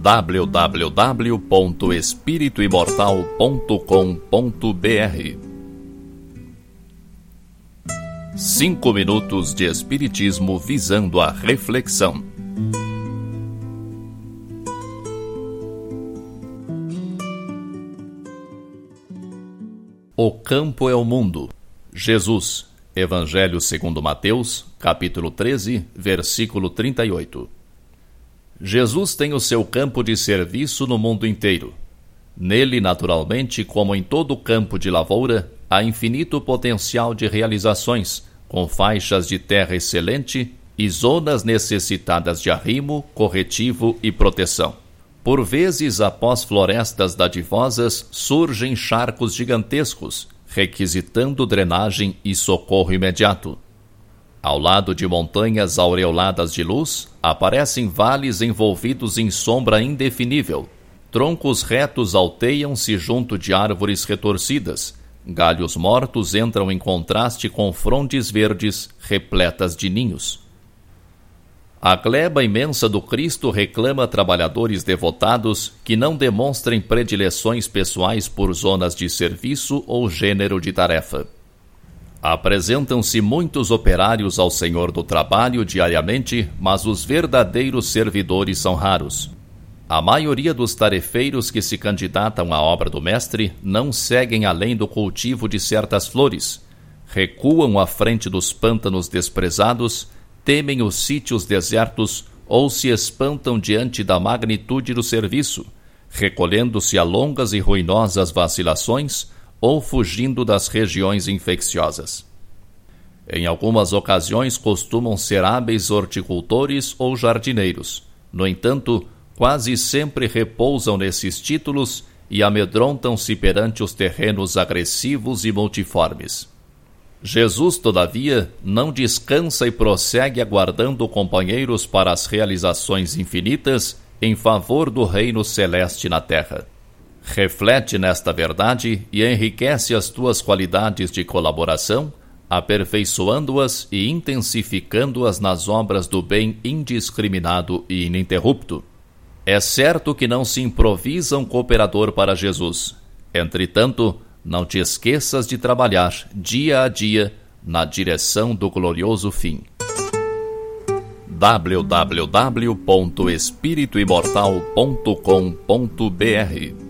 www.espirituimortal.com.br Cinco minutos de Espiritismo visando a reflexão. O campo é o mundo. Jesus, Evangelho segundo Mateus, capítulo 13, versículo 38. Jesus tem o seu campo de serviço no mundo inteiro. Nele, naturalmente, como em todo campo de lavoura, há infinito potencial de realizações, com faixas de terra excelente e zonas necessitadas de arrimo, corretivo e proteção. Por vezes, após florestas dadivosas, surgem charcos gigantescos, requisitando drenagem e socorro imediato. Ao lado de montanhas aureoladas de luz, aparecem vales envolvidos em sombra indefinível. Troncos retos alteiam-se junto de árvores retorcidas. Galhos mortos entram em contraste com frondes verdes repletas de ninhos. A gleba imensa do Cristo reclama trabalhadores devotados que não demonstrem predileções pessoais por zonas de serviço ou gênero de tarefa. Apresentam-se muitos operários ao Senhor do trabalho diariamente, mas os verdadeiros servidores são raros. A maioria dos tarefeiros que se candidatam à obra do Mestre não seguem além do cultivo de certas flores, recuam à frente dos pântanos desprezados, temem os sítios desertos ou se espantam diante da magnitude do serviço, recolhendo-se a longas e ruinosas vacilações ou fugindo das regiões infecciosas. Em algumas ocasiões costumam ser hábeis horticultores ou jardineiros. No entanto, quase sempre repousam nesses títulos e amedrontam-se perante os terrenos agressivos e multiformes. Jesus, todavia, não descansa e prossegue aguardando companheiros para as realizações infinitas em favor do reino celeste na terra. Reflete nesta verdade e enriquece as tuas qualidades de colaboração, aperfeiçoando-as e intensificando-as nas obras do bem indiscriminado e ininterrupto. É certo que não se improvisa um cooperador para Jesus. Entretanto, não te esqueças de trabalhar dia a dia na direção do glorioso fim www.espirituimortal.com.br